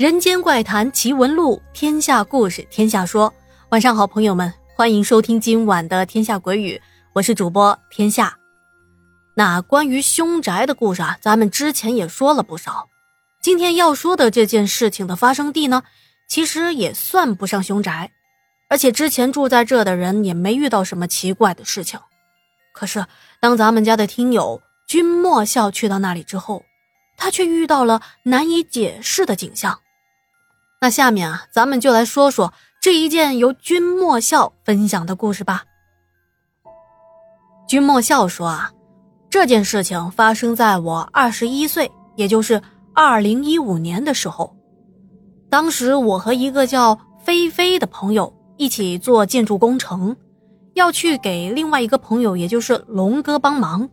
人间怪谈奇闻录，天下故事天下说。晚上好，朋友们，欢迎收听今晚的《天下鬼语》，我是主播天下。那关于凶宅的故事啊，咱们之前也说了不少。今天要说的这件事情的发生地呢，其实也算不上凶宅，而且之前住在这的人也没遇到什么奇怪的事情。可是当咱们家的听友君莫笑去到那里之后，他却遇到了难以解释的景象。那下面啊，咱们就来说说这一件由君莫笑分享的故事吧。君莫笑说啊，这件事情发生在我二十一岁，也就是二零一五年的时候。当时我和一个叫菲菲的朋友一起做建筑工程，要去给另外一个朋友，也就是龙哥帮忙。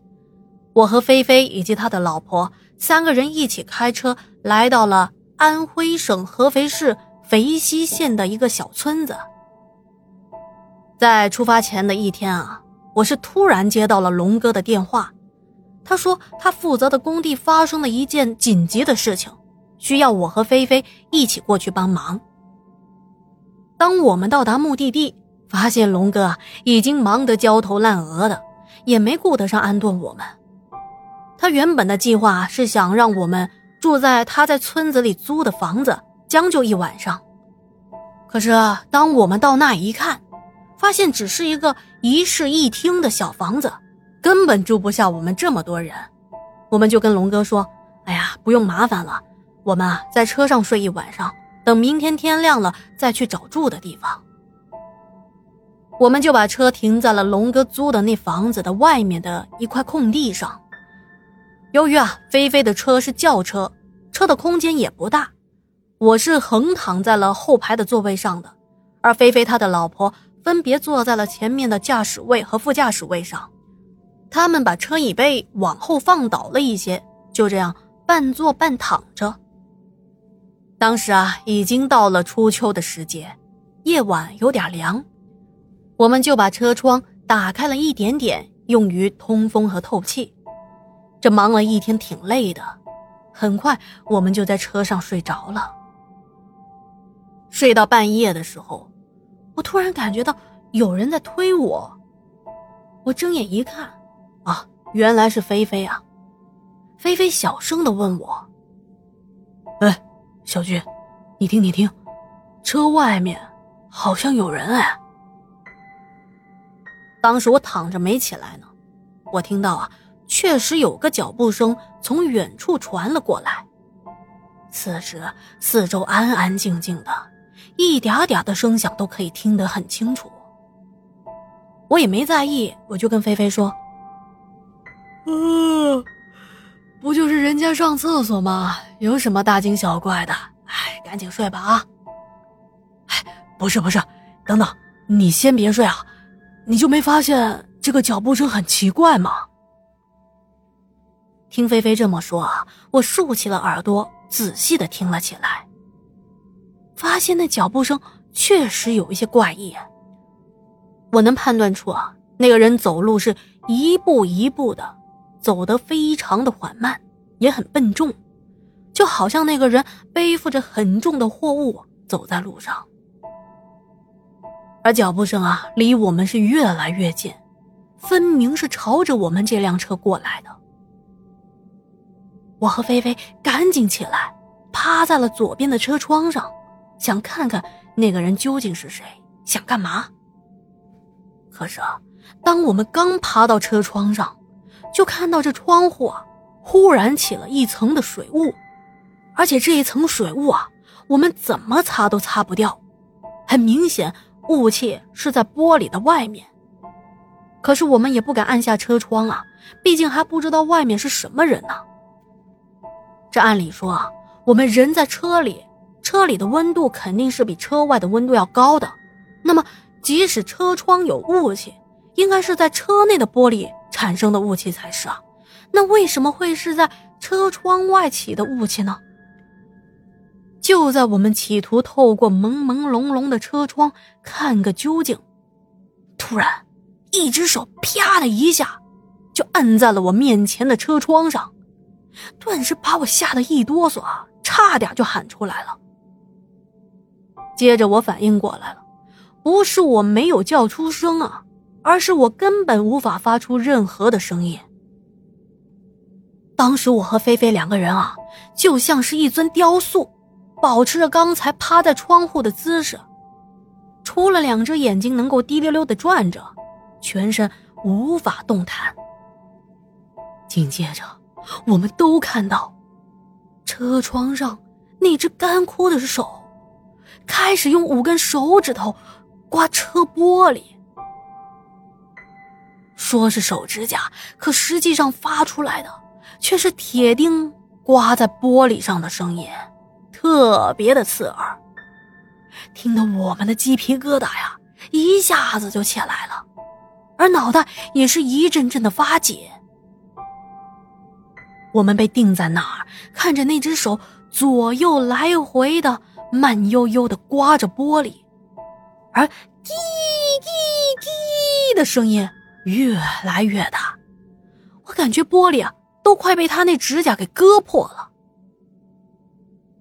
我和菲菲以及他的老婆三个人一起开车来到了。安徽省合肥市肥西县的一个小村子，在出发前的一天啊，我是突然接到了龙哥的电话，他说他负责的工地发生了一件紧急的事情，需要我和菲菲一起过去帮忙。当我们到达目的地，发现龙哥已经忙得焦头烂额的，也没顾得上安顿我们。他原本的计划是想让我们。住在他在村子里租的房子，将就一晚上。可是当我们到那一看，发现只是一个一室一厅的小房子，根本住不下我们这么多人。我们就跟龙哥说：“哎呀，不用麻烦了，我们啊在车上睡一晚上，等明天天亮了再去找住的地方。”我们就把车停在了龙哥租的那房子的外面的一块空地上。由于啊，菲菲的车是轿车，车的空间也不大，我是横躺在了后排的座位上的，而菲菲她的老婆分别坐在了前面的驾驶位和副驾驶位上，他们把车椅背往后放倒了一些，就这样半坐半躺着。当时啊，已经到了初秋的时节，夜晚有点凉，我们就把车窗打开了一点点，用于通风和透气。这忙了一天，挺累的。很快，我们就在车上睡着了。睡到半夜的时候，我突然感觉到有人在推我。我睁眼一看，啊，原来是菲菲啊！菲菲小声的问我：“哎，小军，你听，你听，车外面好像有人哎。”当时我躺着没起来呢，我听到啊。确实有个脚步声从远处传了过来。此时四周安安静静的，一点点的声响都可以听得很清楚。我也没在意，我就跟菲菲说：“嗯，不就是人家上厕所吗？有什么大惊小怪的？哎，赶紧睡吧啊！哎，不是不是，等等，你先别睡啊！你就没发现这个脚步声很奇怪吗？”听菲菲这么说，我竖起了耳朵，仔细的听了起来。发现那脚步声确实有一些怪异。我能判断出啊，那个人走路是一步一步的，走得非常的缓慢，也很笨重，就好像那个人背负着很重的货物走在路上。而脚步声啊，离我们是越来越近，分明是朝着我们这辆车过来的。我和菲菲赶紧起来，趴在了左边的车窗上，想看看那个人究竟是谁，想干嘛。可是，当我们刚爬到车窗上，就看到这窗户啊，忽然起了一层的水雾，而且这一层水雾啊，我们怎么擦都擦不掉，很明显雾气是在玻璃的外面。可是我们也不敢按下车窗啊，毕竟还不知道外面是什么人呢。这按理说啊，我们人在车里，车里的温度肯定是比车外的温度要高的。那么，即使车窗有雾气，应该是在车内的玻璃产生的雾气才是啊。那为什么会是在车窗外起的雾气呢？就在我们企图透过朦朦胧胧的车窗看个究竟，突然，一只手啪的一下，就按在了我面前的车窗上。顿时把我吓得一哆嗦，差点就喊出来了。接着我反应过来了，不是我没有叫出声啊，而是我根本无法发出任何的声音。当时我和菲菲两个人啊，就像是一尊雕塑，保持着刚才趴在窗户的姿势，除了两只眼睛能够滴溜溜的转着，全身无法动弹。紧接着，我们都看到车窗上那只干枯的手，开始用五根手指头刮车玻璃。说是手指甲，可实际上发出来的。却是铁钉刮在玻璃上的声音，特别的刺耳，听得我们的鸡皮疙瘩呀一下子就起来了，而脑袋也是一阵阵的发紧。我们被定在那儿，看着那只手左右来回的慢悠悠的刮着玻璃，而“滴滴滴”的声音越来越大，我感觉玻璃啊。都快被他那指甲给割破了。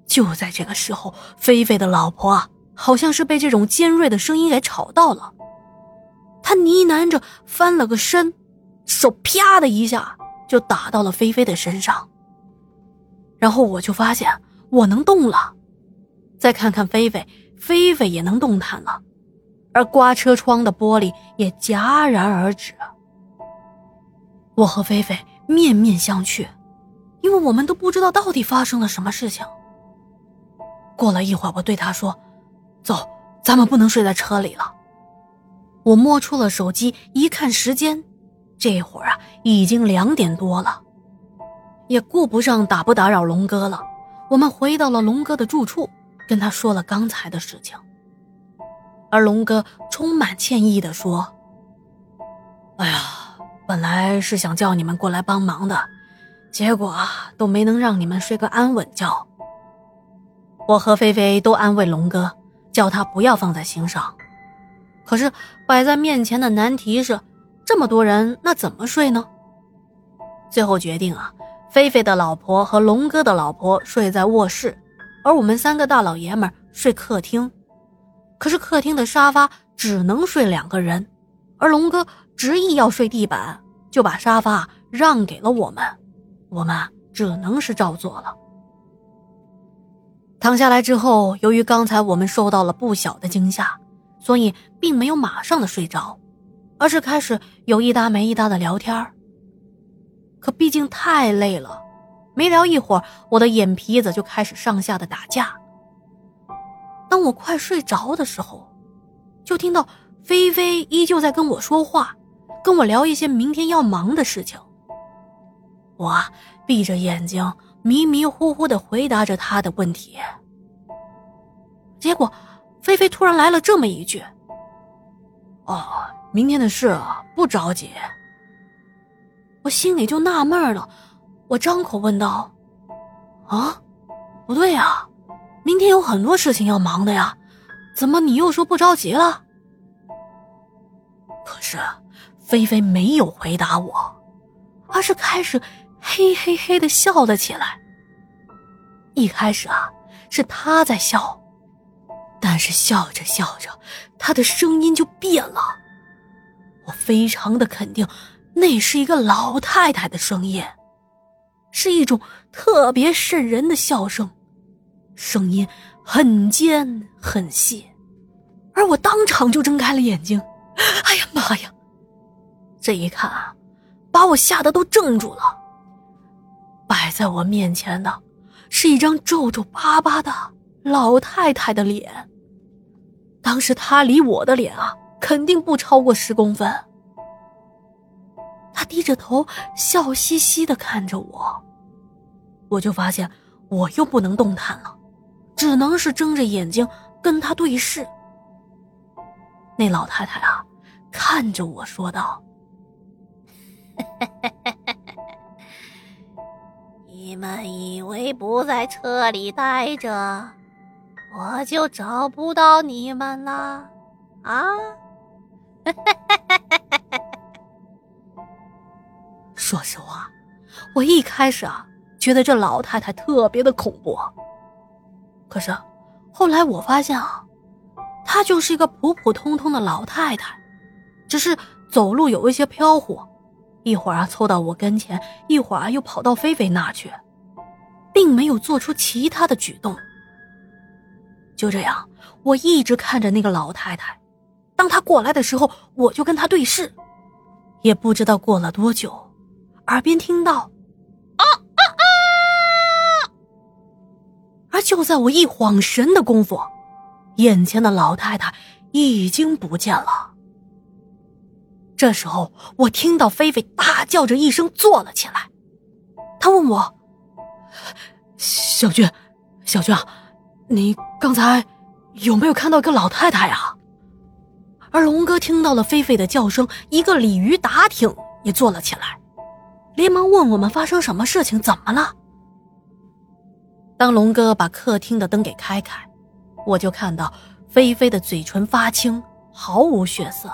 就在这个时候，菲菲的老婆啊，好像是被这种尖锐的声音给吵到了，他呢喃着翻了个身，手啪的一下就打到了菲菲的身上。然后我就发现我能动了，再看看菲菲，菲菲也能动弹了，而刮车窗的玻璃也戛然而止。我和菲菲。面面相觑，因为我们都不知道到底发生了什么事情。过了一会儿，我对他说：“走，咱们不能睡在车里了。”我摸出了手机，一看时间，这会儿啊已经两点多了，也顾不上打不打扰龙哥了。我们回到了龙哥的住处，跟他说了刚才的事情。而龙哥充满歉意的说：“哎呀。”本来是想叫你们过来帮忙的，结果都没能让你们睡个安稳觉。我和菲菲都安慰龙哥，叫他不要放在心上。可是摆在面前的难题是，这么多人，那怎么睡呢？最后决定啊，菲菲的老婆和龙哥的老婆睡在卧室，而我们三个大老爷们睡客厅。可是客厅的沙发只能睡两个人，而龙哥。执意要睡地板，就把沙发让给了我们，我们只能是照做了。躺下来之后，由于刚才我们受到了不小的惊吓，所以并没有马上的睡着，而是开始有一搭没一搭的聊天可毕竟太累了，没聊一会儿，我的眼皮子就开始上下的打架。当我快睡着的时候，就听到菲菲依旧在跟我说话。跟我聊一些明天要忙的事情。我闭着眼睛，迷迷糊糊的回答着他的问题。结果，菲菲突然来了这么一句：“哦，明天的事不着急。”我心里就纳闷了，我张口问道：“啊，不对呀，明天有很多事情要忙的呀，怎么你又说不着急了？”可是。菲菲没有回答我，而是开始嘿嘿嘿的笑了起来。一开始啊，是他在笑，但是笑着笑着，他的声音就变了。我非常的肯定，那是一个老太太的声音，是一种特别瘆人的笑声，声音很尖很细，而我当场就睁开了眼睛。哎呀妈呀！这一看啊，把我吓得都怔住了。摆在我面前的，是一张皱皱巴巴的老太太的脸。当时她离我的脸啊，肯定不超过十公分。他低着头，笑嘻嘻的看着我，我就发现我又不能动弹了，只能是睁着眼睛跟他对视。那老太太啊，看着我说道。你们以为不在车里待着，我就找不到你们了啊？说实话，我一开始啊，觉得这老太太特别的恐怖。可是后来我发现啊，她就是一个普普通通的老太太，只是走路有一些飘忽，一会儿啊凑到我跟前，一会儿又跑到菲菲那去，并没有做出其他的举动。就这样，我一直看着那个老太太，当他过来的时候，我就跟他对视，也不知道过了多久，耳边听到。啊啊啊而就在我一晃神的功夫，眼前的老太太已经不见了。这时候，我听到菲菲大叫着一声坐了起来，她问我：“小军，小军啊，你刚才有没有看到一个老太太啊？”而龙哥听到了菲菲的叫声，一个鲤鱼打挺也坐了起来，连忙问我们发生什么事情，怎么了？当龙哥把客厅的灯给开开，我就看到菲菲的嘴唇发青，毫无血色，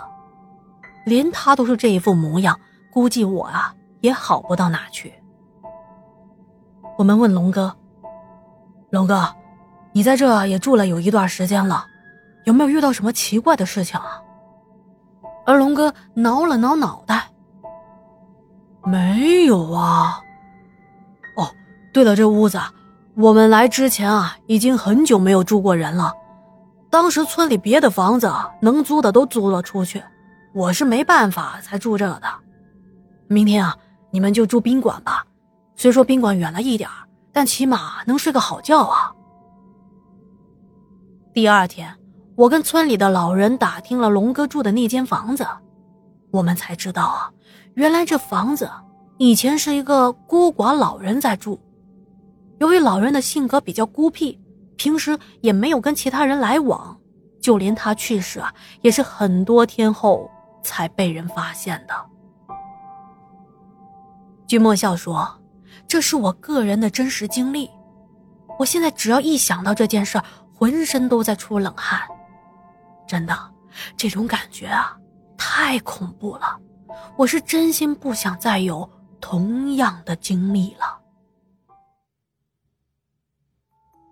连她都是这一副模样，估计我啊也好不到哪去。我们问龙哥：“龙哥，你在这也住了有一段时间了，有没有遇到什么奇怪的事情啊？”而龙哥挠了挠脑袋：“没有啊。哦，对了，这屋子。”我们来之前啊，已经很久没有住过人了。当时村里别的房子能租的都租了出去，我是没办法才住这的。明天啊，你们就住宾馆吧。虽说宾馆远了一点但起码能睡个好觉啊。第二天，我跟村里的老人打听了龙哥住的那间房子，我们才知道啊，原来这房子以前是一个孤寡老人在住。由于老人的性格比较孤僻，平时也没有跟其他人来往，就连他去世啊，也是很多天后才被人发现的。君莫笑说：“这是我个人的真实经历，我现在只要一想到这件事浑身都在出冷汗。真的，这种感觉啊，太恐怖了，我是真心不想再有同样的经历了。”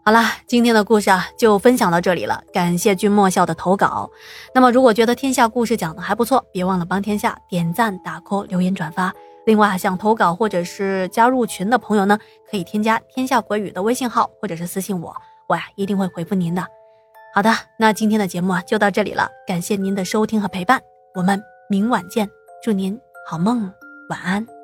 好了，今天的故事啊就分享到这里了。感谢君莫笑的投稿。那么，如果觉得天下故事讲的还不错，别忘了帮天下点赞、打 call、留言、转发。另外，想投稿或者是加入群的朋友呢，可以添加天下鬼语的微信号，或者是私信我，我呀一定会回复您的。好的，那今天的节目啊就到这里了，感谢您的收听和陪伴，我们明晚见，祝您好梦，晚安。